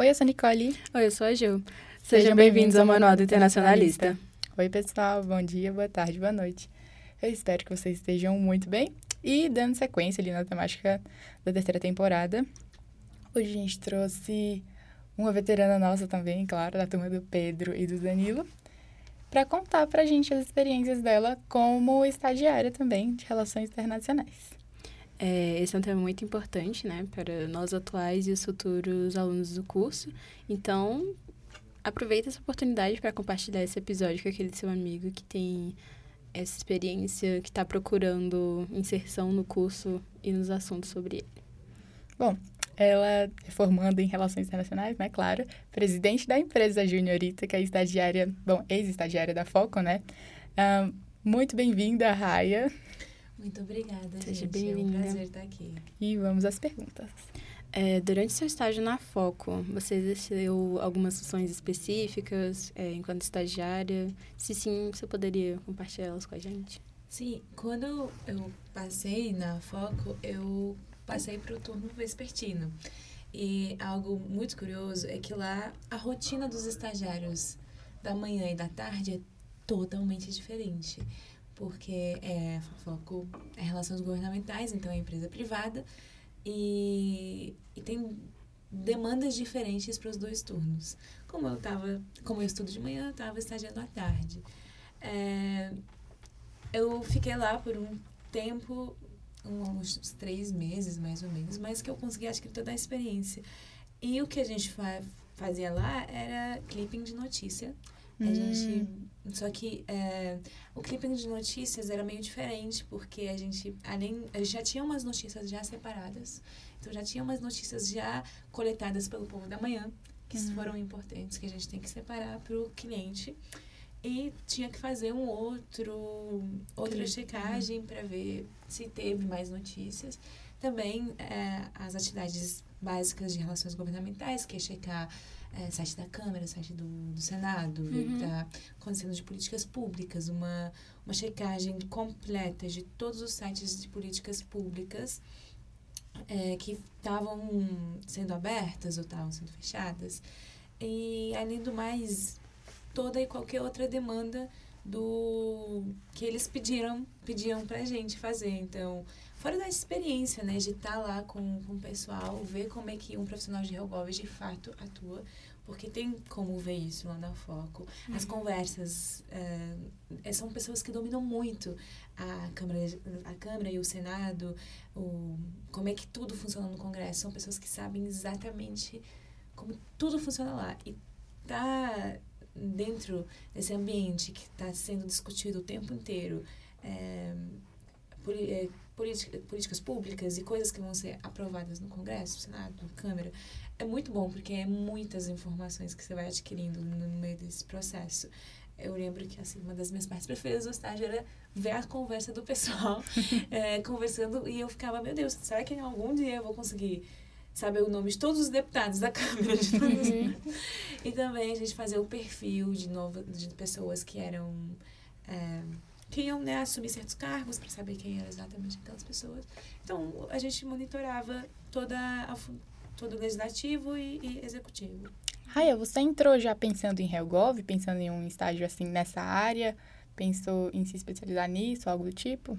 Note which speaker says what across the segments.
Speaker 1: Oi, eu sou a Nicole.
Speaker 2: Oi, eu sou a Gil. Sejam bem-vindos ao Manual do Internacionalista.
Speaker 1: Oi, pessoal. Bom dia, boa tarde, boa noite. Eu espero que vocês estejam muito bem. E dando sequência ali na temática da terceira temporada, hoje a gente trouxe uma veterana nossa também, claro, da turma do Pedro e do Danilo, para contar para a gente as experiências dela como estagiária também de relações internacionais.
Speaker 2: É, esse é um tema muito importante, né, para nós atuais e os futuros alunos do curso. Então, aproveita essa oportunidade para compartilhar esse episódio com aquele seu amigo que tem essa experiência, que está procurando inserção no curso e nos assuntos sobre ele.
Speaker 1: Bom, ela é formando em Relações Internacionais, né, claro, presidente da empresa Juniorita, que é estagiária, bom, ex-estagiária da Foco, né? Um, muito bem-vinda, Raia.
Speaker 3: Muito obrigada,
Speaker 2: Seja bem-vinda.
Speaker 3: É um prazer estar aqui.
Speaker 1: E vamos às perguntas.
Speaker 2: É, durante seu estágio na Foco, você exerceu algumas funções específicas é, enquanto estagiária? Se sim, você poderia compartilhar elas com a gente?
Speaker 3: Sim, quando eu passei na Foco, eu passei para o turno vespertino. E algo muito curioso é que lá a rotina dos estagiários da manhã e da tarde é totalmente diferente. Porque é, a Foco é relações governamentais, então é empresa privada, e, e tem demandas diferentes para os dois turnos. Como eu tava, como eu estudo de manhã, eu estava estagiando à tarde. É, eu fiquei lá por um tempo, uns três meses mais ou menos, mas que eu consegui adquirir toda a experiência. E o que a gente fa fazia lá era clipping de notícia. A
Speaker 1: Hum.
Speaker 3: gente. Só que é, o clipping de notícias era meio diferente, porque a gente, além. A gente já tinha umas notícias já separadas. Então já tinha umas notícias já coletadas pelo povo da manhã, que
Speaker 1: Uhum.
Speaker 3: foram importantes, que a gente tem que separar para o cliente. E tinha que fazer um outro, outra
Speaker 1: Clipe,
Speaker 3: checagem para ver se teve mais notícias. Também é, as atividades básicas de relações governamentais, que é checar é, site da Câmara, site do, do Senado, ver o que
Speaker 2: Uhum.
Speaker 3: está acontecendo de políticas públicas, uma, uma checagem completa de todos os sites de políticas públicas é, que estavam sendo abertas ou estavam sendo fechadas. E, além do mais, toda e qualquer outra demanda do que eles pediram pediam pra gente fazer. Então, fora da experiência, né, de estar lá com, com o pessoal, ver como é que um profissional de Helgov de fato atua, porque tem como ver isso lá na Foco. As conversas é, são pessoas que dominam muito a Câmara, a Câmara e o Senado, o, como é que tudo funciona no Congresso. São pessoas que sabem exatamente como tudo funciona lá. E tá dentro desse ambiente que está sendo discutido o tempo inteiro, é, poli- é, políticas públicas e coisas que vão ser aprovadas no Congresso, Senado, Câmara, é muito bom, porque é muitas informações que você vai adquirindo no, no meio desse processo. Eu lembro que assim, uma das minhas partes preferidas do estágio era ver a conversa do pessoal é, conversando e eu ficava, meu Deus, será que algum dia eu vou conseguir saber o nome de todos os deputados da Câmara? De todos os... E também a gente fazer o perfil de, novo, de pessoas que eram. É, que iam né, assumir certos cargos para saber quem eram exatamente aquelas pessoas. Então, a gente monitorava toda a, todo o legislativo e, e executivo.
Speaker 1: Raia, você entrou já pensando em Helgov, pensando em um estágio assim nessa área? Pensou em se especializar nisso, algo do tipo?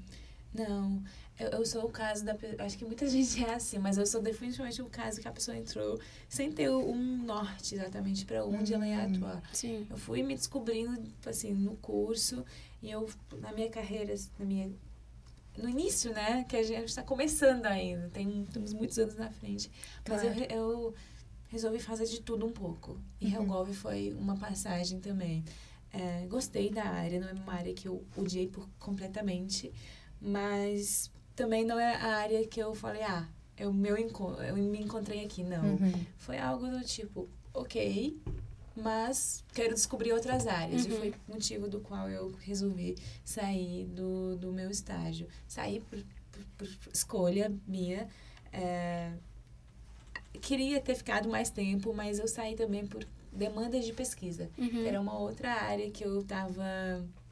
Speaker 3: Não, eu, eu sou o caso da. Acho que muita gente é assim, mas eu sou definitivamente o caso que a pessoa entrou sem ter um norte exatamente para onde ela ia
Speaker 1: Hum.
Speaker 3: atuar.
Speaker 2: Sim.
Speaker 3: Eu fui me descobrindo, assim, no curso e eu, na minha carreira, na minha... No início, né? Que a gente está começando ainda, tem, temos muitos anos na frente. Mas eu,
Speaker 1: Claro.
Speaker 3: re- eu resolvi fazer de tudo um pouco. E
Speaker 1: Uhum.
Speaker 3: Helgov foi uma passagem também. É, gostei da área, não é uma área que eu odiei por completamente, mas também não é a área que eu falei, ah, eu, meu, enco- eu me encontrei aqui, não.
Speaker 1: Uhum.
Speaker 3: Foi algo do tipo, ok, mas quero descobrir outras áreas. E
Speaker 2: Uhum.
Speaker 3: foi motivo do qual eu resolvi sair do, do meu estágio. Saí por, por, por escolha minha. é, queria ter ficado mais tempo, mas eu saí também por demandas de pesquisa.
Speaker 2: Uhum.
Speaker 3: Era uma outra área que eu estava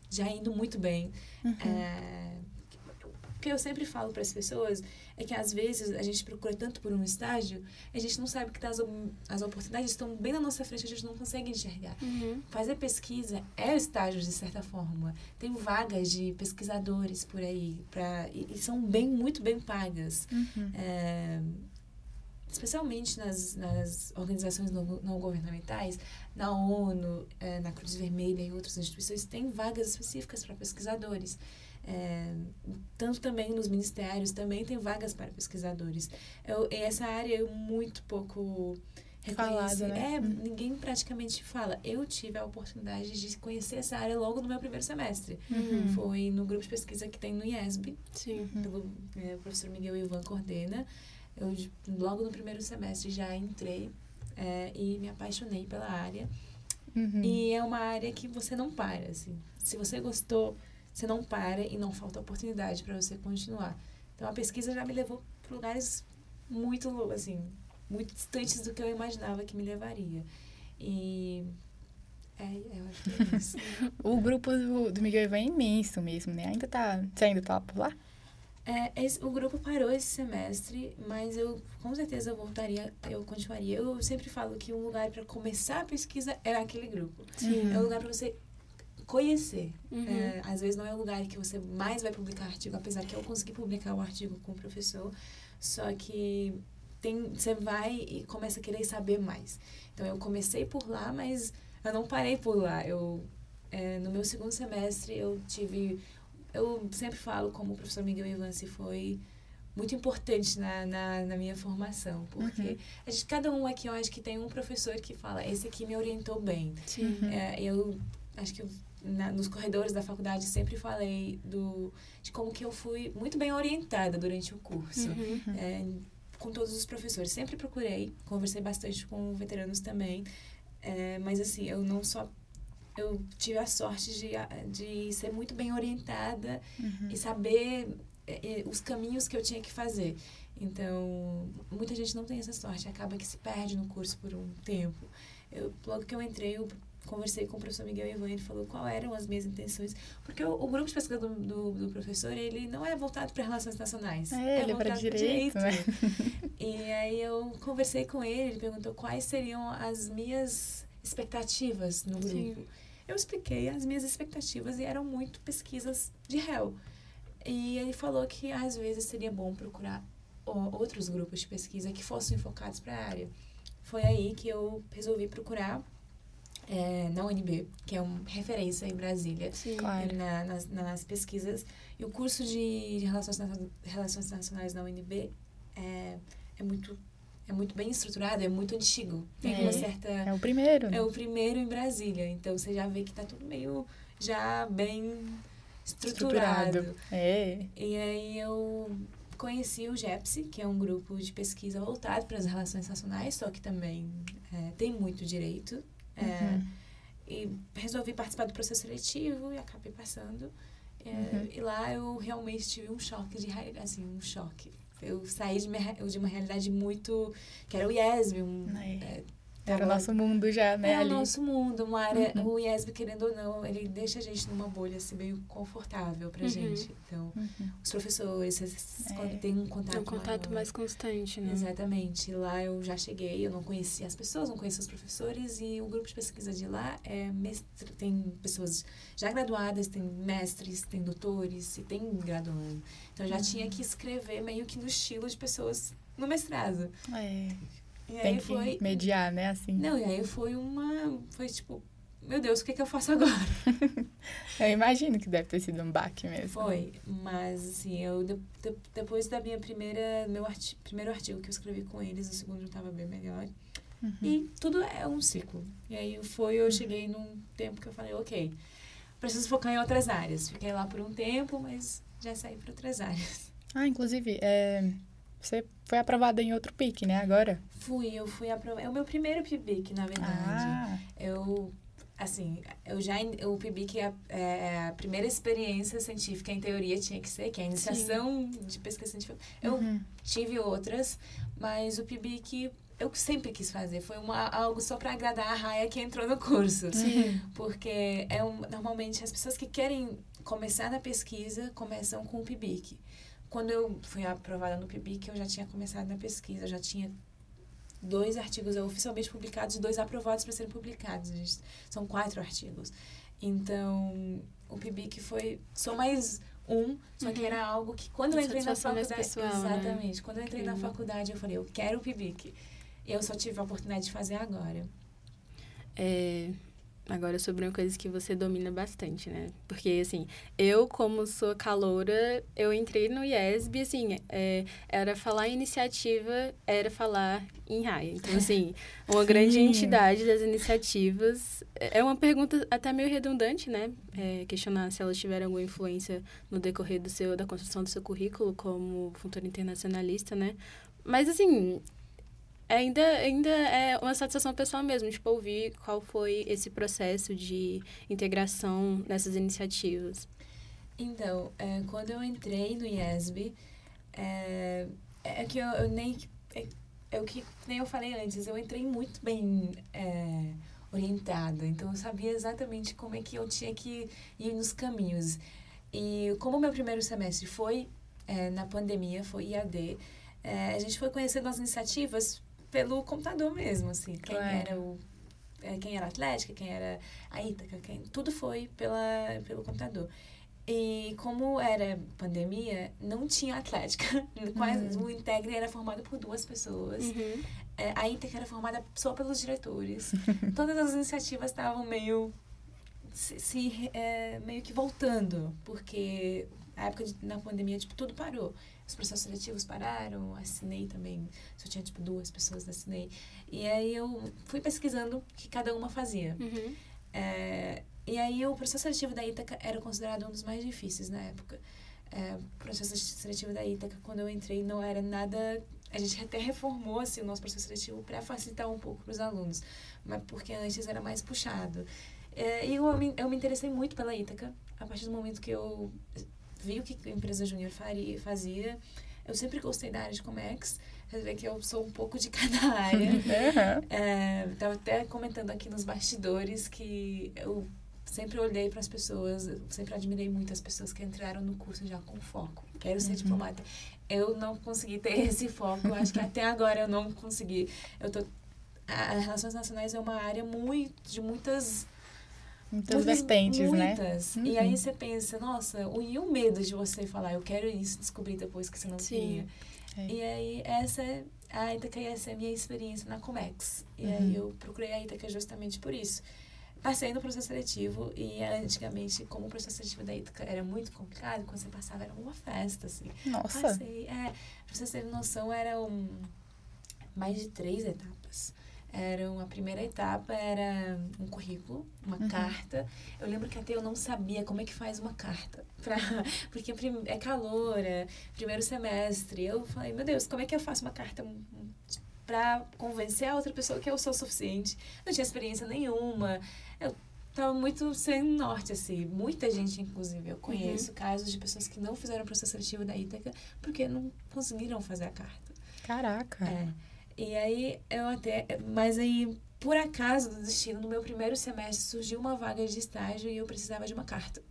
Speaker 3: já indo muito bem.
Speaker 1: Uhum.
Speaker 3: É, Porque eu sempre falo para as pessoas é que às vezes a gente procura tanto por um estágio, a gente não sabe que tá as, as oportunidades estão bem na nossa frente, a gente não consegue enxergar.
Speaker 2: Uhum.
Speaker 3: Fazer pesquisa é estágio de certa forma. Tem vagas de pesquisadores por aí pra, e, e são bem muito bem pagas.
Speaker 1: Uhum.
Speaker 3: É, especialmente nas, nas organizações não, não governamentais, na ONU, é, na Cruz Vermelha e outras instituições, tem vagas específicas para pesquisadores. É, tanto também nos ministérios, também tem vagas para pesquisadores. Eu, essa área é muito pouco
Speaker 1: Falada, né?
Speaker 3: É,
Speaker 1: Hum.
Speaker 3: ninguém praticamente fala. Eu tive a oportunidade de conhecer essa área logo no meu primeiro semestre.
Speaker 1: Uhum.
Speaker 3: Foi no grupo de pesquisa que tem no IESB,
Speaker 2: Sim.
Speaker 3: pelo é, professor Miguel Ivan coordena. Eu, logo no primeiro semestre, já entrei é, e me apaixonei pela área.
Speaker 1: Uhum.
Speaker 3: E é uma área que você não para, assim. Se você gostou, você não para e não falta oportunidade para você continuar. Então, a pesquisa já me levou para lugares muito, assim, muito distantes do que eu imaginava que me levaria. E... É, eu acho que é isso.
Speaker 1: O grupo do, do Miguel Ivan é imenso mesmo, né? Ainda tá. Você ainda tá por lá?
Speaker 3: É, esse- o grupo parou esse semestre, mas eu com certeza voltaria, eu continuaria. Eu sempre falo que um lugar para começar a pesquisa é aquele grupo.
Speaker 2: Sim.
Speaker 3: É um lugar para você conhecer.
Speaker 2: Uhum.
Speaker 3: É, às vezes não é o lugar que você mais vai publicar artigo, apesar que eu consegui publicar o artigo com o professor, só que tem, você vai e começa a querer saber mais. Então eu comecei por lá, mas eu não parei por lá. Eu é, no meu segundo semestre eu tive, eu sempre falo como o professor Miguel Ivance foi muito importante na, na, na minha formação, porque
Speaker 1: Uhum.
Speaker 3: a gente, cada um aqui eu acho que tem um professor que fala, esse aqui me orientou bem.
Speaker 1: Uhum.
Speaker 3: É, eu acho que eu, na- nos corredores da faculdade sempre falei do, de como que eu fui muito bem orientada durante o curso.
Speaker 2: Uhum.
Speaker 3: É, com todos os professores. Sempre procurei, conversei bastante com veteranos também. É, mas assim, eu não só. Eu tive a sorte de, de ser muito bem orientada
Speaker 1: Uhum.
Speaker 3: e saber é, é, os caminhos que eu tinha que fazer. Então, muita gente não tem essa sorte, acaba que se perde no curso por um tempo. Eu, logo que eu entrei, eu conversei com o professor Miguel Ivan, ele falou qual eram as minhas intenções, porque o, o grupo de pesquisa do, do, do professor, ele não é voltado para relações internacionais.
Speaker 1: É, ele é para
Speaker 3: pra
Speaker 1: direito, né?
Speaker 3: E aí eu conversei com ele, ele perguntou quais seriam as minhas expectativas no grupo.
Speaker 2: Sim.
Speaker 3: Eu expliquei as minhas expectativas e eram muito pesquisas de réu. E ele falou que às vezes seria bom procurar outros grupos de pesquisa que fossem focados para a área. Foi aí que eu resolvi procurar eh, na UNB, que é uma referência em Brasília,
Speaker 2: Sim.
Speaker 1: Claro.
Speaker 3: na- nas, nas pesquisas. E o curso de Relações, Relações Internacionais na UNB é, é, muito, é muito bem estruturado, é muito antigo. Tem
Speaker 1: É.
Speaker 3: uma certa...
Speaker 1: É o primeiro, né?
Speaker 3: É o primeiro em Brasília, então você já vê que tá tudo meio já bem estruturado.
Speaker 1: É.
Speaker 3: E aí eu conheci o GEPSI, que é um grupo de pesquisa voltado para as relações nacionais, só que também é, tem muito direito. É,
Speaker 1: Uhum.
Speaker 3: E resolvi participar do processo seletivo e acabei passando. É,
Speaker 1: Uhum.
Speaker 3: E lá eu realmente tive um choque de realidade, assim, um choque. Eu saí de, minha, de uma realidade muito... que era o IESB, um,
Speaker 1: É.
Speaker 3: é,
Speaker 1: Era o
Speaker 3: tava-
Speaker 1: nosso mundo já, né?
Speaker 3: é
Speaker 1: ali.
Speaker 3: o nosso mundo, uma área,
Speaker 1: Uhum.
Speaker 3: o IESB, querendo ou não, ele deixa a gente numa bolha assim, meio confortável pra
Speaker 2: Uhum.
Speaker 3: gente. Então,
Speaker 1: Uhum.
Speaker 3: os professores, vocês-
Speaker 1: É.
Speaker 3: tem um contato
Speaker 2: É um contato
Speaker 3: maior.
Speaker 2: mais constante, né?
Speaker 3: Exatamente. Lá eu já cheguei, eu não conhecia as pessoas, não conhecia os professores e o grupo de pesquisa de lá é mestre, tem pessoas já graduadas, tem mestres, tem doutores e tem graduando. Então eu já
Speaker 1: Uhum.
Speaker 3: tinha que escrever meio que no estilo de pessoas no mestrado.
Speaker 1: É.
Speaker 3: E
Speaker 1: Tem
Speaker 3: aí
Speaker 1: que
Speaker 3: foi
Speaker 1: mediar, né? Assim.
Speaker 3: não, e aí foi uma. Foi tipo, meu Deus, o que, que eu faço agora?
Speaker 1: Eu imagino que deve ter sido um baque mesmo.
Speaker 3: Foi, mas assim, eu de- de- depois da minha primeira. Meu arti primeiro artigo que eu escrevi com eles, o segundo já estava bem melhor.
Speaker 1: Uhum.
Speaker 3: E tudo é um ciclo. E aí foi, eu cheguei num tempo que eu falei, ok, preciso focar em outras áreas. Fiquei lá por um tempo, mas já saí para outras áreas.
Speaker 1: Ah, inclusive, é, você foi aprovada em outro PIC, né? Agora?
Speaker 3: Fui, eu fui aprovada. É o meu primeiro PIBIC, na verdade.
Speaker 1: Ah,
Speaker 3: Eu, assim, eu já, o PIBIC é a, é a primeira experiência científica, em teoria tinha que ser, que é a iniciação de pesquisa científica. Eu
Speaker 1: uhum.
Speaker 3: tive outras, mas o PIBIC eu sempre quis fazer. Foi uma, algo só para agradar a raia que entrou no curso.
Speaker 1: Sim.
Speaker 3: Porque é um, normalmente as pessoas que querem começar na pesquisa começam com o PIBIC. Quando eu fui aprovada no PIBIC, eu já tinha começado na pesquisa, já tinha dois artigos oficialmente publicados e dois aprovados para serem publicados. Gente, são quatro artigos. Então, o PIBIC foi só mais um, só que uhum. era algo que quando eu entrei na faculdade, pessoal, né? exatamente, né? quando eu entrei na faculdade, eu falei, eu quero o PIBIC. Eu só tive a oportunidade de fazer agora.
Speaker 2: É, agora sobre uma coisa que você domina bastante, né? Porque, assim, eu, como sou caloura, eu entrei no IESB, assim, é, era falar iniciativa, era falar em raia. Então, assim, uma grande entidade das iniciativas. É uma pergunta até meio redundante, né? É, questionar se elas tiveram alguma influência no decorrer do seu, da construção do seu currículo como futura internacionalista, né? Mas, assim, ainda, ainda é uma satisfação pessoal mesmo, tipo, ouvir qual foi esse processo de integração nessas iniciativas.
Speaker 3: Então, é, quando eu entrei no IESB, é, é que eu, eu nem... É, é, o que nem eu falei antes, eu entrei muito bem é, orientada, então eu sabia exatamente como é que eu tinha que ir nos caminhos. E como o meu primeiro semestre foi é, na pandemia, foi IAD, é, a gente foi conhecendo as iniciativas pelo computador mesmo, assim. Quem claro. era o é, quem era Atlética, quem era a Ítaca, quem, tudo foi pela, pelo computador. E como era pandemia, não tinha Atlética. Quase, uhum. O Integre era formado por duas pessoas. Uhum. É, a Ítaca era formada só pelos diretores. Todas as iniciativas estavam meio se, se é, meio que voltando, porque a época de, na pandemia, tipo, tudo parou. Os processos seletivos pararam, assinei também, só tinha, tipo, duas pessoas assinei. E aí eu fui pesquisando o que cada uma fazia. Uhum. É, e aí o processo seletivo da Ítaca era considerado um dos mais difíceis na época. É, o processo seletivo da Ítaca, quando eu entrei, não era nada... A gente até reformou, assim, o nosso processo seletivo para facilitar um pouco para os alunos, mas porque antes era mais puxado. É, e eu, eu me interessei muito pela Ítaca, a partir do momento que eu vi o que a empresa júnior fazia. Eu sempre gostei da área de Comex. Você vê que eu sou um pouco de cada área. uhum. Estava até comentando aqui nos bastidores que eu sempre olhei para as pessoas, sempre admirei muito as pessoas que entraram no curso já com foco. Quero ser uhum. diplomata. Eu não consegui ter esse foco. Acho que até agora eu não consegui. Eu tô as relações nacionais é uma área muito de muitas
Speaker 1: Muitas, vertentes,
Speaker 3: muitas.
Speaker 1: né?
Speaker 3: Muitas. Uhum. E aí você pensa, nossa, o, e o medo de você falar, eu quero isso, descobrir depois que você não Sim. queria. É. E aí, essa é a Ítaca e essa é a minha experiência na Comex. E uhum. aí eu procurei a Ítaca justamente por isso. Passei no processo seletivo e antigamente, como o processo seletivo da Ítaca era muito complicado, quando você passava era uma festa, assim.
Speaker 1: Nossa!
Speaker 3: Passei, é, pra vocês terem noção, eram mais de três etapas. Era uma primeira etapa era um currículo, uma uhum. carta. Eu lembro que até eu não sabia como é que faz uma carta, pra, porque é calor, é primeiro semestre. Eu falei, meu Deus, como é que eu faço uma carta para convencer a outra pessoa que eu sou suficiente? Não tinha experiência nenhuma. Eu tava muito sem norte, assim. Muita gente, inclusive, eu conheço uhum. casos de pessoas que não fizeram o processo seletivo da Ítaca porque não conseguiram fazer a carta.
Speaker 1: Caraca!
Speaker 3: É. E aí eu até. Mas aí, por acaso do destino, no meu primeiro semestre surgiu uma vaga de estágio e eu precisava de uma carta.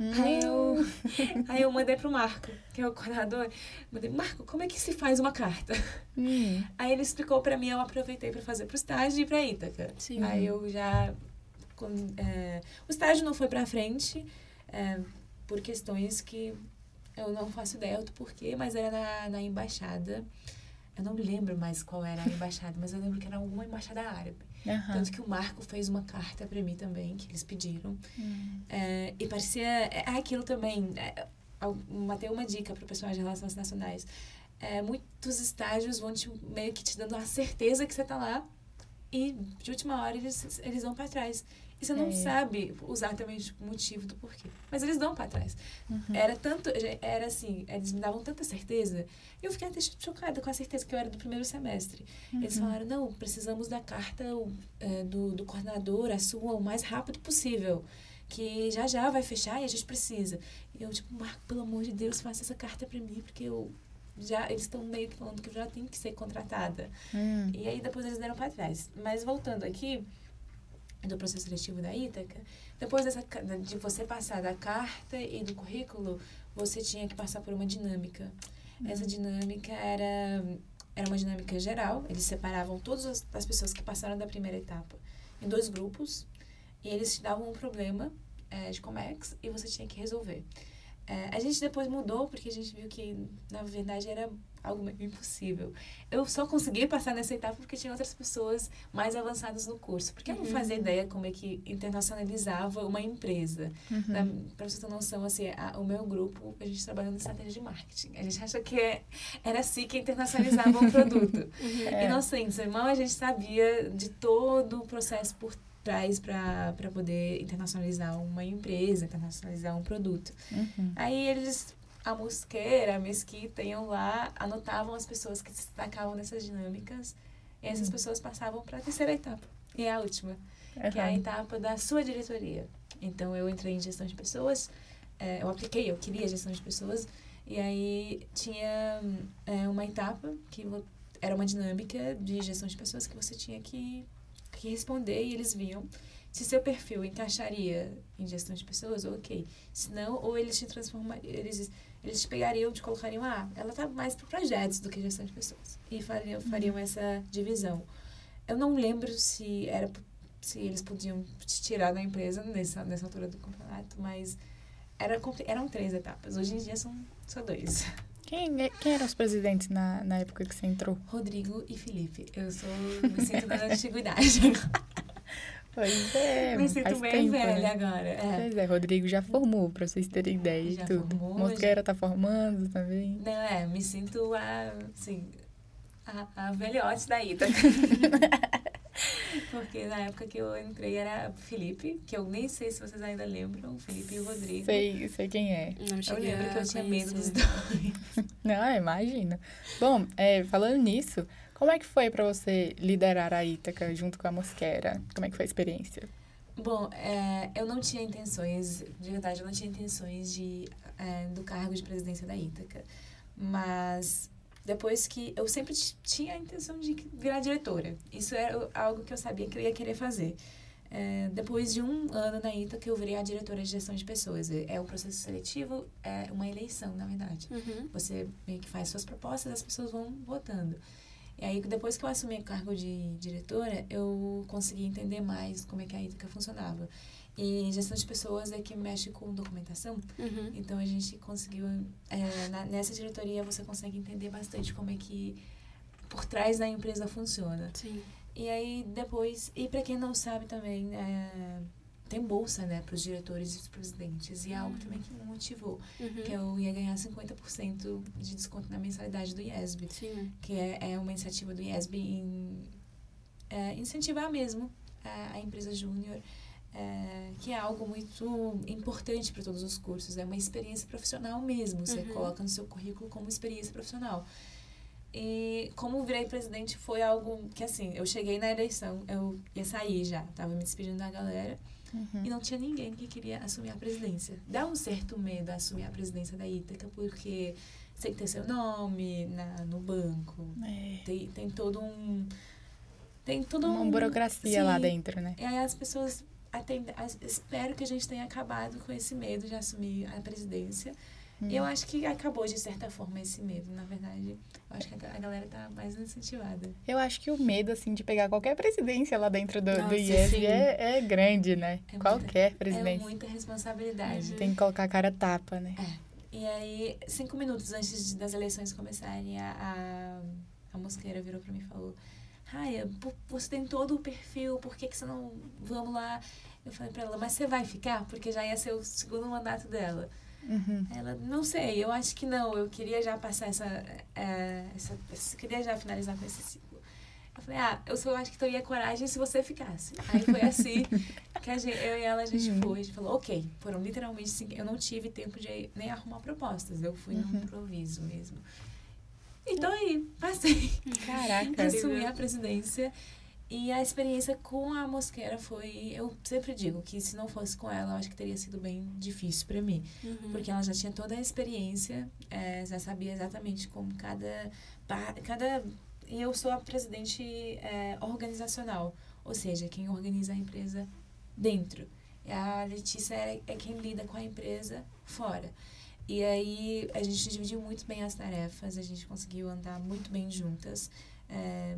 Speaker 3: Hum. Aí, eu, aí eu mandei pro Marco, que é o coordenador. Mandei, Marco, como é que se faz uma carta? Hum. Aí ele explicou para mim, eu aproveitei para fazer pro estágio e pra Ítaca. Sim. Aí eu já. Com, é, o estágio não foi pra frente, é, por questões que eu não faço ideia do porquê, mas era na, na embaixada. Eu não me lembro mais qual era a embaixada, mas eu lembro que era alguma embaixada árabe. Uhum. Tanto que o Marco fez uma carta para mim também, que eles pediram. Uhum. É, e parecia. É, é aquilo também. É, até uma dica para o pessoal de relações nacionais. É, muitos estágios vão te, meio que te dando a certeza que você está lá e de última hora eles, eles vão para trás. E você não é. sabe exatamente o motivo do porquê. Mas eles dão para trás. Uhum. Era tanto, era assim, eles me davam tanta certeza. E eu fiquei até chocada com a certeza que eu era do primeiro semestre. Uhum. Eles falaram, não, precisamos da carta é, do, do coordenador, a sua, o mais rápido possível. Que já já vai fechar e a gente precisa. E eu, tipo, Marco, pelo amor de Deus, faça essa carta para mim, porque eu já eles estão meio que falando que eu já tenho que ser contratada. Hum. E aí depois eles deram para trás. Mas voltando aqui, do processo seletivo da Ítaca, depois dessa, de você passar da carta e do currículo, você tinha que passar por uma dinâmica. Uhum. Essa dinâmica era, era uma dinâmica geral, eles separavam todas as, as pessoas que passaram da primeira etapa em dois grupos, e eles te davam um problema é, de Comex e você tinha que resolver. É, a gente depois mudou porque a gente viu que, na verdade, era algo impossível. Eu só consegui passar nessa etapa porque tinha outras pessoas mais avançadas no curso. Porque eu não fazia uhum. ideia como é que internacionalizava uma empresa. Uhum. Para você ter noção, assim, a, o meu grupo, a gente trabalhando em estratégia de marketing. A gente acha que é, era assim que internacionalizava um produto. Uhum. É. Inocentes, irmão, a gente sabia de todo o processo por traz para poder internacionalizar uma empresa, internacionalizar um produto. Uhum. Aí eles, a Mosqueira, a Mesquita, iam lá, anotavam as pessoas que se destacavam nessas dinâmicas, e essas uhum. pessoas passavam para a terceira etapa, e é a última, uhum. que é a etapa da sua diretoria. Então, eu entrei em gestão de pessoas, é, eu apliquei, eu queria gestão de pessoas, e aí tinha é, uma etapa que era uma dinâmica de gestão de pessoas que você tinha que que responder e eles viam se seu perfil encaixaria em gestão de pessoas, ok. Se não, ou eles te transformariam, eles, eles te pegariam, te colocariam, ah, ela tá mais para projetos do que gestão de pessoas. E fariam, uhum. fariam essa divisão. Eu não lembro se era se eles podiam te tirar da empresa nessa, nessa altura do campeonato, mas era, eram três etapas. Hoje em dia são só dois.
Speaker 1: Quem, é, quem eram os presidentes na, na época que você entrou?
Speaker 3: Rodrigo e Felipe. Eu sou, me sinto da antiguidade.
Speaker 1: Pois é,
Speaker 3: Me sinto bem tempo, velha né? agora. É.
Speaker 1: Pois é, Rodrigo já formou, pra vocês terem ideia já de tudo. Formou, Mosqueira já... tá formando também.
Speaker 3: Não, é, me sinto a, assim, a, a velhote da Ita. Porque na época que eu entrei era Felipe, que eu nem sei se vocês ainda lembram, Felipe e o Rodrigo.
Speaker 1: Sei, sei quem é.
Speaker 3: Não eu lembro que eu tinha medo dos dois.
Speaker 1: Não, imagina. Bom, é, falando nisso, como é que foi para você liderar a Ítaca junto com a Mosquera? Como é que foi a experiência?
Speaker 3: Bom, é, eu não tinha intenções, de verdade, eu não tinha intenções de, é, do cargo de presidência da Ítaca. Mas depois que eu sempre tinha a intenção de virar diretora. Isso era algo que eu sabia que eu ia querer fazer. É, depois de um ano na ITA que eu virei a diretora de gestão de pessoas. É um processo seletivo, é uma eleição, na verdade. Uhum. Você meio que faz suas propostas, as pessoas vão votando. E aí, depois que eu assumi o cargo de diretora, eu consegui entender mais como é que a ITA funcionava. E gestão de pessoas é que mexe com documentação. Uhum. Então a gente conseguiu. É, na, nessa diretoria você consegue entender bastante como é que por trás da empresa funciona.
Speaker 2: Sim.
Speaker 3: E aí depois. E para quem não sabe também. É, tem bolsa, né, para os diretores e os presidentes. E é algo também que me motivou. Uhum. Que eu ia ganhar 50% de desconto na mensalidade do IESB.
Speaker 2: Sim.
Speaker 3: Que é, é uma iniciativa do IESB em é, incentivar mesmo a, a empresa júnior é, que é algo muito importante para todos os cursos. É uma experiência profissional mesmo. Você uhum. coloca no seu currículo como experiência profissional. E como virei presidente foi algo que, assim, eu cheguei na eleição, eu ia sair já, tava me despedindo da galera. Uhum. E não tinha ninguém que queria assumir a presidência. Dá um certo medo assumir a presidência da Ítaca, porque você tem que ter seu nome na, no banco. É. Tem, tem todo um. Tem todo
Speaker 1: Uma
Speaker 3: um,
Speaker 1: burocracia sim, lá dentro, né?
Speaker 3: E aí as pessoas atender, espero que a gente tenha acabado com esse medo de assumir a presidência. Hum. Eu acho que acabou, de certa forma, esse medo. Na verdade, eu acho que a galera tá mais incentivada.
Speaker 1: Eu acho que o medo, assim, de pegar qualquer presidência lá dentro do, Nossa, do IES é, é grande, né? É qualquer muita, presidência. É
Speaker 3: muita responsabilidade.
Speaker 1: Tem que colocar a cara tapa, né?
Speaker 3: É. E aí, cinco minutos antes das eleições começarem, a, a, a mosqueira virou para mim e falou Raia, você tem todo o perfil, por que, que você não. Vamos lá. Eu falei pra ela, mas você vai ficar? Porque já ia ser o segundo mandato dela. Uhum. Ela, não sei, eu acho que não. Eu queria já passar essa. É, essa eu queria já finalizar com esse ciclo. Eu falei, ah, eu só acho que teria coragem se você ficasse. Aí foi assim que gente, eu e ela a gente uhum. foi. A gente falou, ok. Foram literalmente assim, eu não tive tempo de nem arrumar propostas. Eu fui uhum. no improviso mesmo. Então aí, passei.
Speaker 1: Caraca.
Speaker 3: Assumi a presidência. E a experiência com a Mosqueira foi. Eu sempre digo que se não fosse com ela, eu acho que teria sido bem difícil para mim. Uhum. Porque ela já tinha toda a experiência, é, já sabia exatamente como cada. cada e eu sou a presidente é, organizacional. ou seja, quem organiza a empresa dentro. E a Letícia é, é quem lida com a empresa fora. E aí a gente dividiu muito bem as tarefas, a gente conseguiu andar muito bem juntas. É,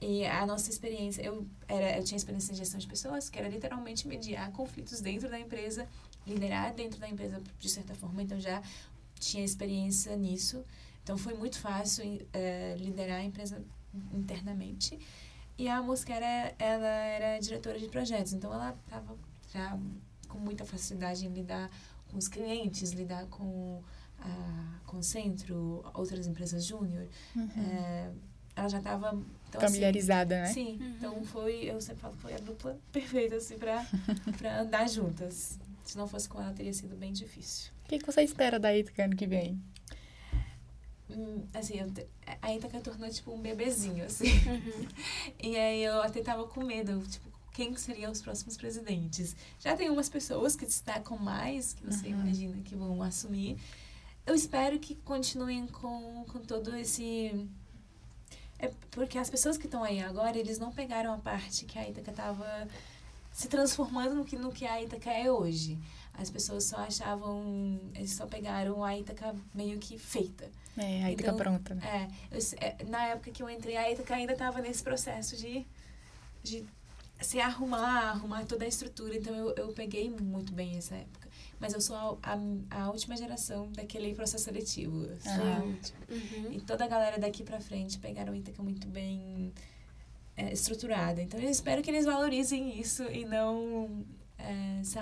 Speaker 3: e a nossa experiência, eu, era, eu tinha experiência em gestão de pessoas, que era literalmente mediar conflitos dentro da empresa, liderar dentro da empresa de certa forma, então já tinha experiência nisso. Então foi muito fácil é, liderar a empresa internamente. E a Mosquera, ela era diretora de projetos, então ela estava já com muita facilidade em lidar com os clientes, lidar com, a, com o centro, outras empresas júnior. Uhum. É, ela já estava
Speaker 1: então, assim, familiarizada,
Speaker 3: assim,
Speaker 1: né?
Speaker 3: Sim, uhum. então foi, eu sempre falo que foi a dupla perfeita assim para para andar juntas. Se não fosse com ela teria sido bem difícil.
Speaker 1: O que, que você espera da Ítaca ano que vem?
Speaker 3: Hum, assim, eu, a Ítaca tornou tipo um bebezinho assim. Uhum. e aí eu até tava com medo, tipo, quem seriam os próximos presidentes? Já tem umas pessoas que destacam mais, que você uhum. imagina que vão assumir. Eu espero que continuem com, com todo esse é porque as pessoas que estão aí agora, eles não pegaram a parte que a Ítaca estava se transformando no que, no que a Ítaca é hoje. As pessoas só achavam, eles só pegaram a Ítaca meio que feita.
Speaker 1: É, a Ítaca então, pronta,
Speaker 3: né? É, eu, é, na época que eu entrei, a Ítaca ainda estava nesse processo de, de se arrumar, arrumar toda a estrutura. Então eu, eu peguei muito bem essa época. Mas eu sou a, a, a última geração daquele processo seletivo. Sou ah. a última. Uhum. E toda a galera daqui pra frente pegaram o Ítaca muito bem é, estruturada. Então eu espero que eles valorizem isso e não é, se,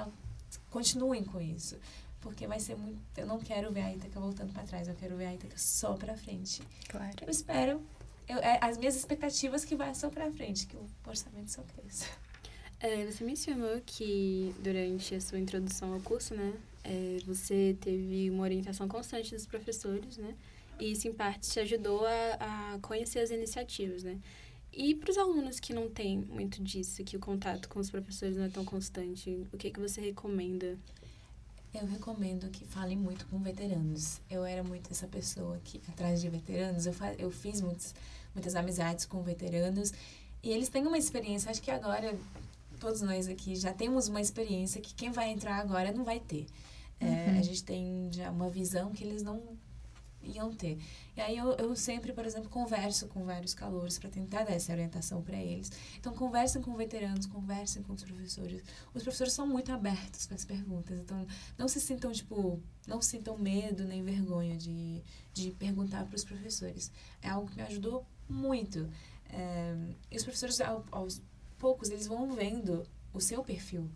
Speaker 3: continuem com isso. Porque vai ser muito. Eu não quero ver a Ítaca voltando para trás, eu quero ver a Ítaca só para frente.
Speaker 1: Claro.
Speaker 3: Eu espero. Eu, é, as minhas expectativas que vá só para frente, que o orçamento só cresça.
Speaker 2: É, você mencionou que durante a sua introdução ao curso, né, é, você teve uma orientação constante dos professores, né, e isso em parte te ajudou a, a conhecer as iniciativas, né. E para os alunos que não têm muito disso, que o contato com os professores não é tão constante, o que que você recomenda?
Speaker 3: Eu recomendo que falem muito com veteranos. Eu era muito essa pessoa que atrás de veteranos, eu, eu fiz muitos, muitas amizades com veteranos e eles têm uma experiência, acho que agora todos nós aqui já temos uma experiência que quem vai entrar agora não vai ter. É, uhum. A gente tem já uma visão que eles não iam ter. E aí eu, eu sempre, por exemplo, converso com vários calouros para tentar dar essa orientação para eles. Então, conversem com veteranos, conversem com os professores. Os professores são muito abertos para as perguntas. Então, não se sintam, tipo, não sintam medo nem vergonha de, de perguntar para os professores. É algo que me ajudou muito. É, e os professores, aos poucos eles vão vendo o seu perfil.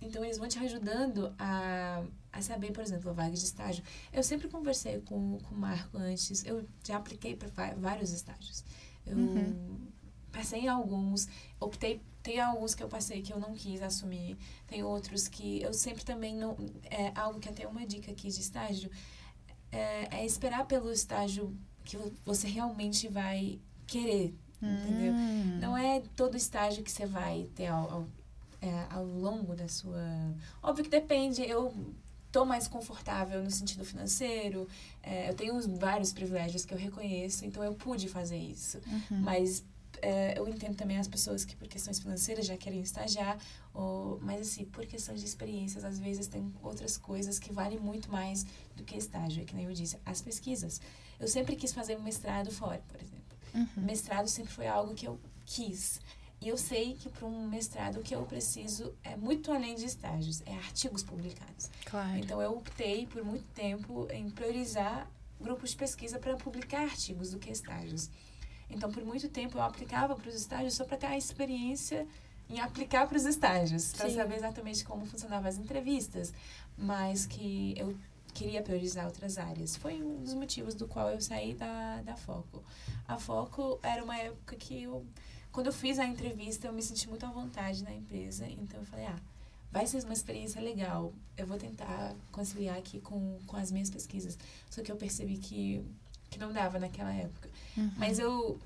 Speaker 3: Então, eles vão te ajudando a, a saber, por exemplo, a vaga de estágio. Eu sempre conversei com, com o Marco antes, eu já apliquei para vários estágios. Eu uhum. passei em alguns, optei, tem alguns que eu passei que eu não quis assumir, tem outros que eu sempre também não. É algo que até uma dica aqui de estágio é, é esperar pelo estágio que você realmente vai querer entendeu? Hum. Não é todo estágio que você vai ter ao, ao, é, ao longo da sua... Óbvio que depende, eu tô mais confortável no sentido financeiro, é, eu tenho vários privilégios que eu reconheço, então eu pude fazer isso. Uhum. Mas é, eu entendo também as pessoas que por questões financeiras já querem estagiar, ou, mas assim, por questões de experiências, às vezes tem outras coisas que valem muito mais do que estágio, é que nem eu disse, as pesquisas. Eu sempre quis fazer um mestrado fora, por exemplo. Uhum. Mestrado sempre foi algo que eu quis. E eu sei que para um mestrado o que eu preciso é muito além de estágios, é artigos publicados.
Speaker 1: Claro.
Speaker 3: Então eu optei por muito tempo em priorizar grupos de pesquisa para publicar artigos do que estágios. Então por muito tempo eu aplicava para os estágios só para ter a experiência em aplicar para os estágios, para saber exatamente como funcionavam as entrevistas, mas que eu queria priorizar outras áreas. Foi um dos motivos do qual eu saí da, da Foco. A Foco era uma época que eu, quando eu fiz a entrevista, eu me senti muito à vontade na empresa. Então eu falei, ah, vai ser uma experiência legal. Eu vou tentar conciliar aqui com, com as minhas pesquisas. Só que eu percebi que, que não dava naquela época. Uhum. Mas eu,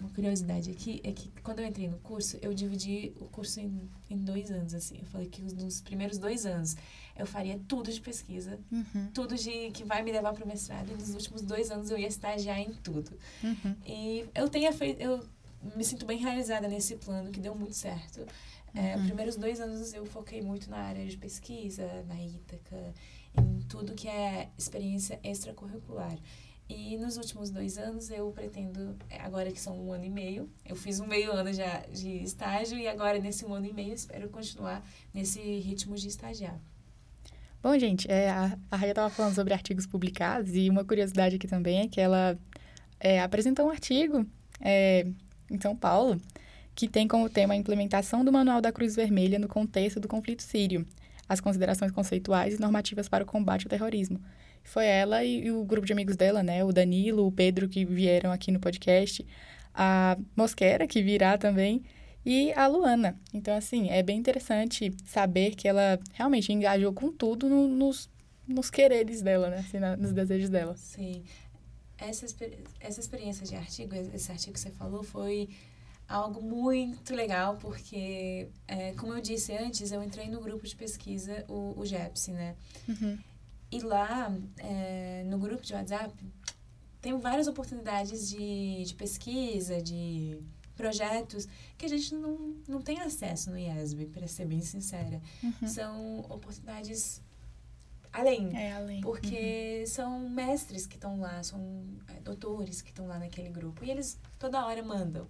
Speaker 3: uma curiosidade aqui é que quando eu entrei no curso, eu dividi o curso em, em dois anos, assim. Eu falei que nos primeiros dois anos eu faria tudo de pesquisa, uhum. tudo de que vai me levar para o mestrado. E nos últimos dois anos eu ia estagiar em tudo. Uhum. E eu tenho feito, eu me sinto bem realizada nesse plano, que deu muito certo. É,
Speaker 1: Uhum.
Speaker 3: Os primeiros dois anos eu foquei muito na área de pesquisa, na Ítaca, em tudo que é experiência extracurricular. E nos últimos dois anos eu pretendo, agora que são um ano e meio, eu fiz um meio ano já de estágio e agora nesse um ano e meio espero continuar nesse ritmo de estagiar.
Speaker 1: Bom, gente, é, a, a Raia estava falando sobre artigos publicados e uma curiosidade aqui também é que ela é, apresentou um artigo é, em São Paulo que tem como tema a implementação do Manual da Cruz Vermelha no contexto do conflito sírio, as considerações conceituais e normativas para o combate ao terrorismo. Foi ela e, e o grupo de amigos dela, né? O Danilo, o Pedro, que vieram aqui no podcast, a Mosquera, que virá também, e a Luana. Então, assim, é bem interessante saber que ela realmente engajou com tudo no- nos, nos quereres dela, né? Assim, na- nos desejos dela.
Speaker 3: Sim. Essa, essa experiência de artigo, esse artigo que você falou, foi algo muito legal, porque, é, como eu disse antes, eu entrei no grupo de pesquisa, o, o GEPS, né?
Speaker 1: Uhum.
Speaker 3: E lá, é, no grupo de WhatsApp, tem várias oportunidades de, de pesquisa, de projetos que a gente não, não tem acesso no IESB, para ser bem sincera.
Speaker 1: Uhum.
Speaker 3: São oportunidades além.
Speaker 1: É, além.
Speaker 3: Porque são mestres que estão lá, são é, doutores que estão lá naquele grupo. E eles toda hora mandam.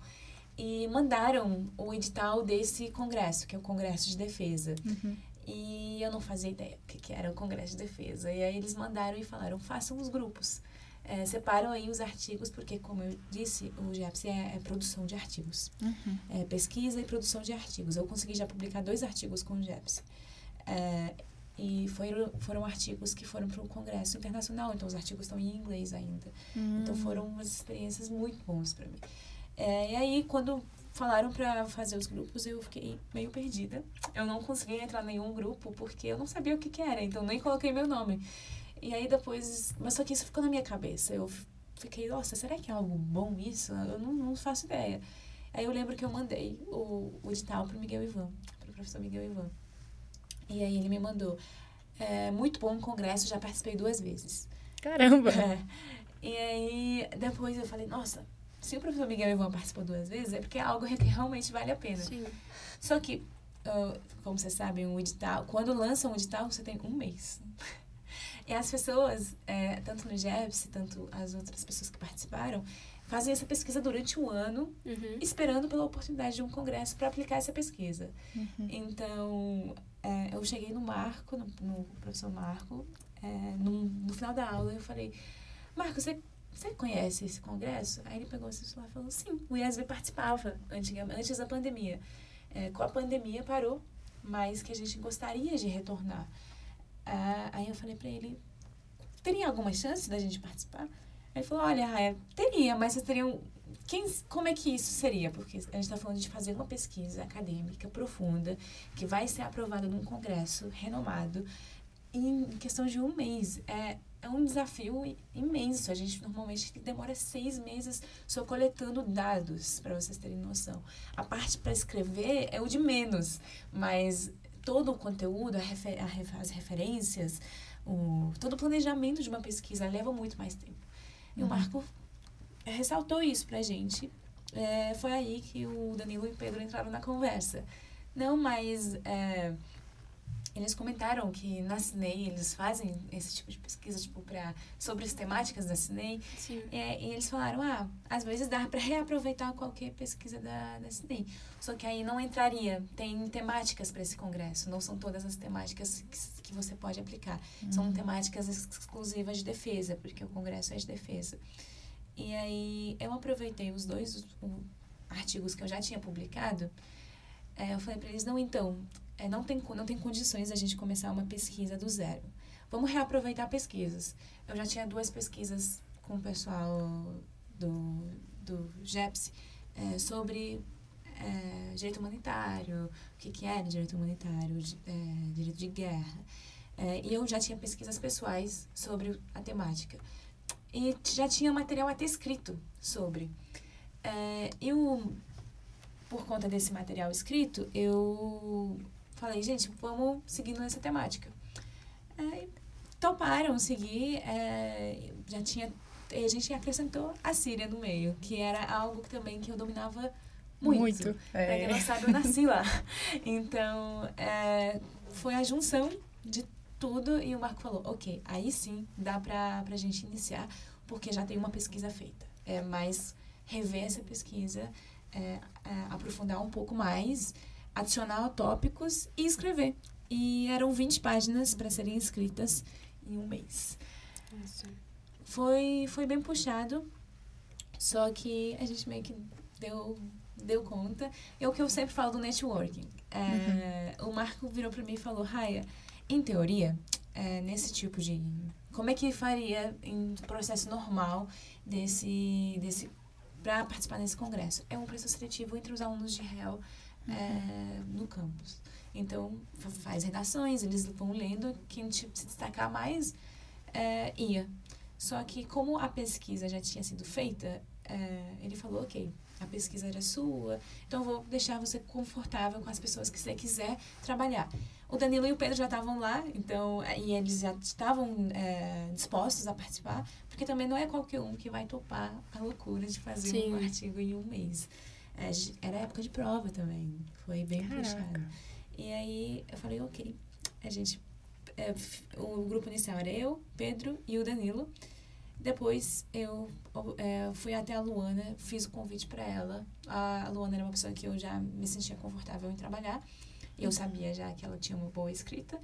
Speaker 3: E mandaram o edital desse congresso, que é o Congresso de Defesa.
Speaker 1: Uhum.
Speaker 3: E eu não fazia ideia o que, que era o Congresso de Defesa. E aí eles mandaram e falaram, façam os grupos. É, separam aí os artigos, porque, como eu disse, o GEPS é, é produção de artigos.
Speaker 1: Uhum.
Speaker 3: É pesquisa e produção de artigos. Eu consegui já publicar dois artigos com o GEPS. É, e foram, foram artigos que foram para o Congresso Internacional, então os artigos estão em inglês ainda. Então
Speaker 1: Hum.
Speaker 3: foram umas experiências muito boas para mim. É, e aí, quando falaram para fazer os grupos, eu fiquei meio perdida. Eu não conseguia entrar em nenhum grupo porque eu não sabia o que, que era, então nem coloquei meu nome. E aí depois. Mas só que isso ficou na minha cabeça. Eu fiquei, nossa, será que é algo bom isso? Eu não, não faço ideia. Aí eu lembro que eu mandei o, o edital pro Miguel Ivan, pro professor Miguel Ivan. E aí ele me mandou. É, muito bom o congresso, já participei duas vezes.
Speaker 1: Caramba!
Speaker 3: É. E aí, depois eu falei, nossa, se o professor Miguel Ivan participou duas vezes, é porque é algo que realmente vale a pena.
Speaker 2: Sim.
Speaker 3: Só que, como vocês sabem, um edital, quando lançam um edital, você tem um mês. E as pessoas, é, tanto no GEPS, tanto as outras pessoas que participaram, fazem essa pesquisa durante um ano,
Speaker 2: Uhum.
Speaker 3: esperando pela oportunidade de um congresso para aplicar essa pesquisa.
Speaker 1: Uhum.
Speaker 3: Então, é, eu cheguei no Marco, no, no professor Marco, é, no, no final da aula, eu falei, Marco, você, você conhece esse congresso? Aí ele pegou esse celular e falou, sim, o IESB participava antigamente, antes da pandemia. É, com a pandemia parou, mas que a gente gostaria de retornar. Ah, aí eu falei para ele, teria alguma chance da gente participar? Ele falou, olha, Raia, teria, mas vocês teriam... Quem, como é que isso seria? Porque a gente está falando de fazer uma pesquisa acadêmica profunda, que vai ser aprovada num congresso renomado em questão de um mês. É, é um desafio imenso. A gente normalmente demora seis meses só coletando dados, para vocês terem noção. A parte para escrever é o de menos, mas todo o conteúdo, refer- as referências, o, todo o planejamento de uma pesquisa leva muito mais tempo. E o
Speaker 1: Uhum.
Speaker 3: Marco ressaltou isso pra gente. É, foi aí que o Danilo e o Pedro entraram na conversa. Não, mas é, eles comentaram que na CINEI eles fazem esse tipo de pesquisa tipo, pra, sobre as temáticas da CINEI.
Speaker 2: Sim.
Speaker 3: É, e eles falaram, ah, às vezes dá para reaproveitar qualquer pesquisa da, da CINEI. Só que aí não entraria. Tem temáticas para esse congresso. Não são todas as temáticas que, que você pode aplicar. São temáticas exclusivas de defesa, porque o congresso é de defesa. E aí eu aproveitei os dois os- artigos que eu já tinha publicado. É, eu falei para eles, não, então, é, não, tem, não tem condições da gente começar uma pesquisa do zero. Vamos reaproveitar pesquisas. Eu já tinha duas pesquisas com o pessoal do, do GEPS é, sobre é, direito humanitário, o que, que é direito humanitário, é, direito de guerra. É, e eu já tinha pesquisas pessoais sobre a temática. E já tinha material até escrito sobre. É, eu, por conta desse material escrito, eu falei, gente, vamos seguindo nessa temática. É, toparam seguir, é, já tinha E a gente acrescentou a Síria no meio, que era algo que também que eu dominava muito.
Speaker 1: Muito.
Speaker 3: Pra
Speaker 1: É.
Speaker 3: quem não sabe, eu nasci lá. Então, é, foi a junção de tudo e o Marco falou, ok, aí sim dá pra, pra gente iniciar, porque já tem uma pesquisa feita. É mais rever essa pesquisa, é, é, aprofundar um pouco mais, adicionar tópicos e escrever. E eram 20 páginas para serem escritas em um mês.
Speaker 2: Isso.
Speaker 3: Foi, foi bem puxado, só que a gente meio que deu, deu conta. É o que eu sempre falo do networking. É, O Marco virou para mim e falou, Raya, em teoria, é, nesse tipo de... Como é que faria em processo normal desse... desse para participar desse congresso? É um processo seletivo entre os alunos de réu é, no campus. Então, fa- faz redações, eles vão lendo, quem tipo, se destacar mais é, ia. Só que como a pesquisa já tinha sido feita, é, ele falou, ok, a pesquisa era sua, então vou deixar você confortável com as pessoas que você quiser trabalhar. O Danilo e o Pedro já estavam lá, então, é, e eles já estavam é, dispostos a participar, porque também não é qualquer um que vai topar a loucura de fazer
Speaker 2: Sim.
Speaker 3: um artigo em um mês. É, era época de prova também, foi bem
Speaker 1: Caraca.
Speaker 3: puxado. E aí eu falei, ok, a gente é, o grupo inicial era eu, Pedro e o Danilo. Depois eu é, fui até a Luana, fiz o convite para ela. A Luana era uma pessoa que eu já me sentia confortável em trabalhar. E eu sabia já que ela tinha uma boa escrita.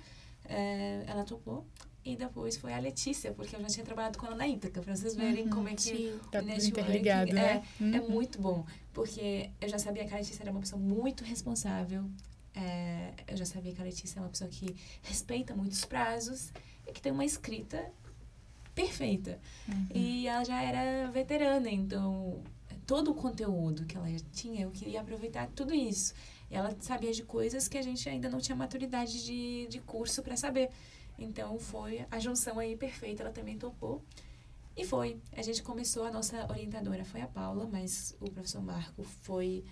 Speaker 3: É, ela topou. E depois foi a Letícia, porque eu já tinha trabalhado com ela na Ítaca, para vocês verem
Speaker 1: Uhum.
Speaker 3: como é que
Speaker 2: Sim.
Speaker 1: Tá
Speaker 3: o networking
Speaker 1: interligado, né?
Speaker 3: É
Speaker 1: Uhum.
Speaker 3: muito bom, porque eu já sabia que a Letícia era uma pessoa muito responsável. é, eu já sabia que a Letícia é uma pessoa que respeita muitos prazos e que tem uma escrita perfeita.
Speaker 1: Uhum.
Speaker 3: E ela já era veterana, então todo o conteúdo que ela tinha, eu queria aproveitar tudo isso. E ela sabia de coisas que a gente ainda não tinha maturidade de, de curso para saber. Então foi a junção aí perfeita, ela também topou. E foi. A gente começou, a nossa orientadora foi a Paula, mas o professor Marco foi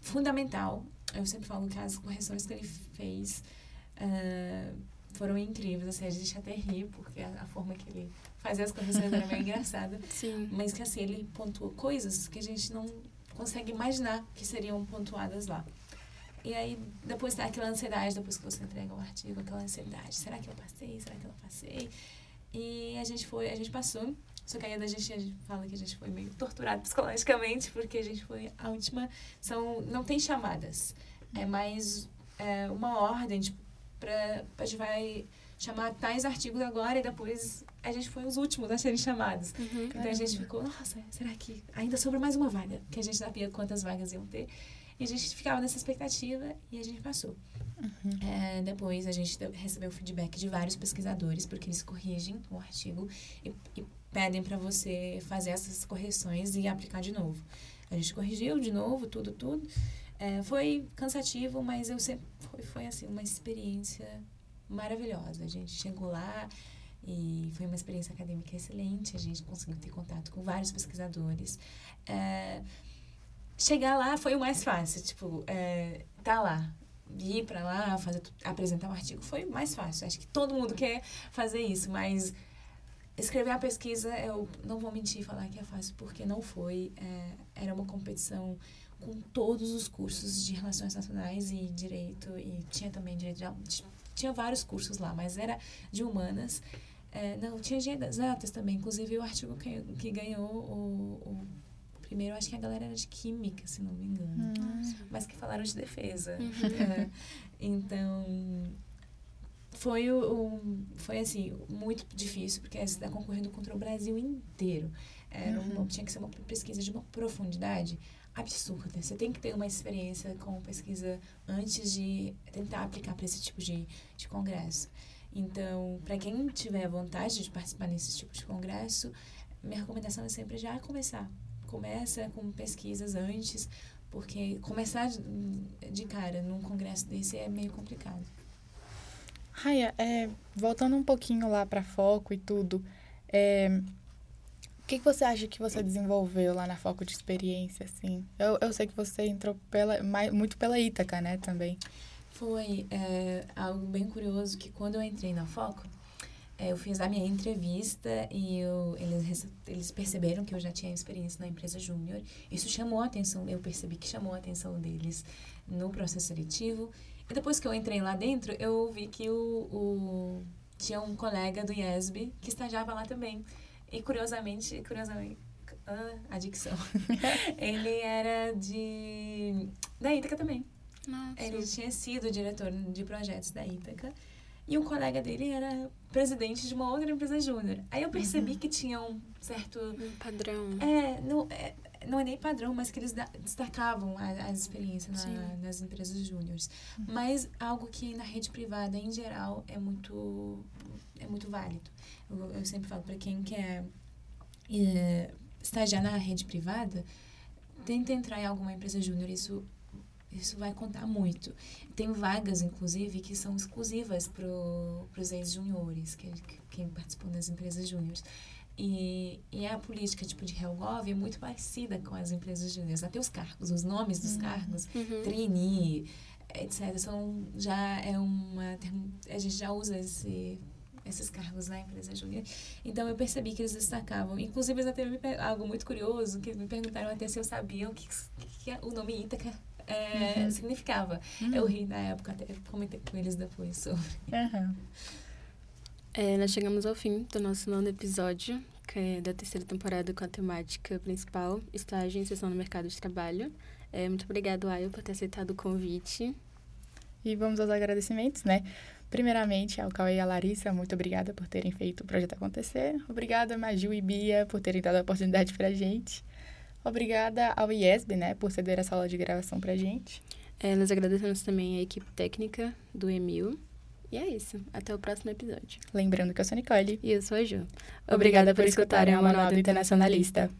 Speaker 3: fundamental. Eu sempre falo que as correções que ele fez ah, foram incríveis. Assim, a gente até ri, porque a, a forma que ele fazia as correções era meio engraçada.
Speaker 2: Sim.
Speaker 3: Mas que assim, ele pontuou coisas que a gente não consegue imaginar que seriam pontuadas lá. E aí, depois dá aquela ansiedade, depois que você entrega o artigo, aquela ansiedade. Será que eu passei? Será que eu não passei? E a gente foi, a gente passou. Só que ainda a gente, a gente fala que a gente foi meio torturado psicologicamente, porque a gente foi a última. São, não tem chamadas. É mais é, uma ordem, tipo, pra, a gente vai chamar tais artigos agora e depois a gente foi os últimos a serem chamados.
Speaker 2: Uhum.
Speaker 3: Então a gente ficou, nossa, será que ainda sobra mais uma vaga? Que a gente sabia quantas vagas iam ter. E a gente ficava nessa expectativa e a gente passou. É, depois a gente recebeu feedback de vários pesquisadores, porque eles corrigem o artigo e, e pedem para você fazer essas correções e aplicar de novo. A gente corrigiu de novo, tudo, tudo. É, foi cansativo, mas eu sempre foi, foi assim uma experiência maravilhosa. A gente chegou lá e foi uma experiência acadêmica excelente. A gente conseguiu ter contato com vários pesquisadores. É, chegar lá foi o mais fácil, tipo, é, tá lá, ir para lá, fazer, apresentar um artigo foi mais fácil. Acho que todo mundo quer fazer isso, mas escrever a pesquisa, eu não vou mentir e falar que é fácil, porque não foi. É, era uma competição com todos os cursos de relações nacionais e direito, e tinha também direito de, tinha vários cursos lá, mas era de humanas. É, não, tinha de exatas também, inclusive o artigo que, que ganhou o, o primeiro, acho que a galera era de química, se não me engano mas que falaram de defesa.
Speaker 2: Uhum.
Speaker 3: É, então, foi, o, o- foi assim, muito difícil, porque você está concorrendo contra o Brasil inteiro. Era uma-
Speaker 1: Uhum.
Speaker 3: tinha que ser uma pesquisa de uma profundidade absurda. Você tem que ter uma experiência com pesquisa antes de tentar aplicar para esse tipo de, de congresso. Então, para quem tiver vontade de participar nesse tipo de congresso, minha recomendação é sempre já começar. Começa com pesquisas antes, porque começar de, cara num congresso desse é meio complicado.
Speaker 1: Raia, é, voltando um pouquinho lá para foco e tudo, é, o que, que você acha que você desenvolveu lá na foco de experiência, assim? Eu, eu sei que você entrou pela, mais, muito pela Ítaca, né, também.
Speaker 3: Foi é, algo bem curioso que quando eu entrei na Foco, eu fiz a minha entrevista e eu, eles, eles perceberam que eu já tinha experiência na empresa júnior. Isso chamou a atenção, eu percebi que chamou a atenção deles no processo seletivo. E depois que eu entrei lá dentro, eu vi que o, o tinha um colega do IESB que estagiava lá também. E curiosamente, curiosamente, ah, adicção. ele era de da Ítaca também.
Speaker 2: Nossa.
Speaker 3: Ele tinha sido diretor de projetos da Ítaca. E um colega dele era presidente de uma outra empresa júnior. Aí eu percebi
Speaker 1: Uhum.
Speaker 3: que tinha um certo.
Speaker 2: Um padrão.
Speaker 3: É, não é, não é nem padrão, mas que eles da- destacavam as experiências na, nas empresas júniores. Mas algo que na rede privada, em geral, é muito, é muito válido. Eu, eu sempre falo para quem quer é, estagiar na rede privada, tenta entrar em alguma empresa júnior. Isso isso vai contar muito. Tem vagas, inclusive, que são exclusivas para os ex-juniores, que, que, quem participou das empresas júniores. E, e a política tipo de Helgov é muito parecida com as empresas júniores. Até os cargos, os nomes dos cargos,
Speaker 2: Uhum.
Speaker 3: trainee, etc. São, já é uma... A gente já usa esse, esses cargos na empresa júnior. Então, eu percebi que eles destacavam. Inclusive, eles até me algo muito curioso, que me perguntaram até se eu sabia o que, que, que o nome Ítaca é,
Speaker 1: Uhum.
Speaker 3: significava.
Speaker 1: Hum.
Speaker 3: Eu ri na época, até comentei com eles depois sobre.
Speaker 1: Aham.
Speaker 2: É, nós chegamos ao fim do nosso nono episódio, que é da terceira temporada com a temática principal, estágio e inserção no mercado de trabalho. É, muito obrigado, Ayo, por ter aceitado o convite.
Speaker 1: E vamos aos agradecimentos, né? Primeiramente, ao Cauê e à Larissa, muito obrigada por terem feito o projeto acontecer. Obrigada, Maju e Bia, por terem dado a oportunidade pra gente. Obrigada ao IESB, né, por ceder a sala de gravação pra gente.
Speaker 2: É, nós agradecemos também a equipe técnica do Emil. E é isso. Até o próximo episódio.
Speaker 1: Lembrando que eu sou a Nicole.
Speaker 2: E eu sou a Ju.
Speaker 1: Obrigada por escutarem o Manual do Internacionalista.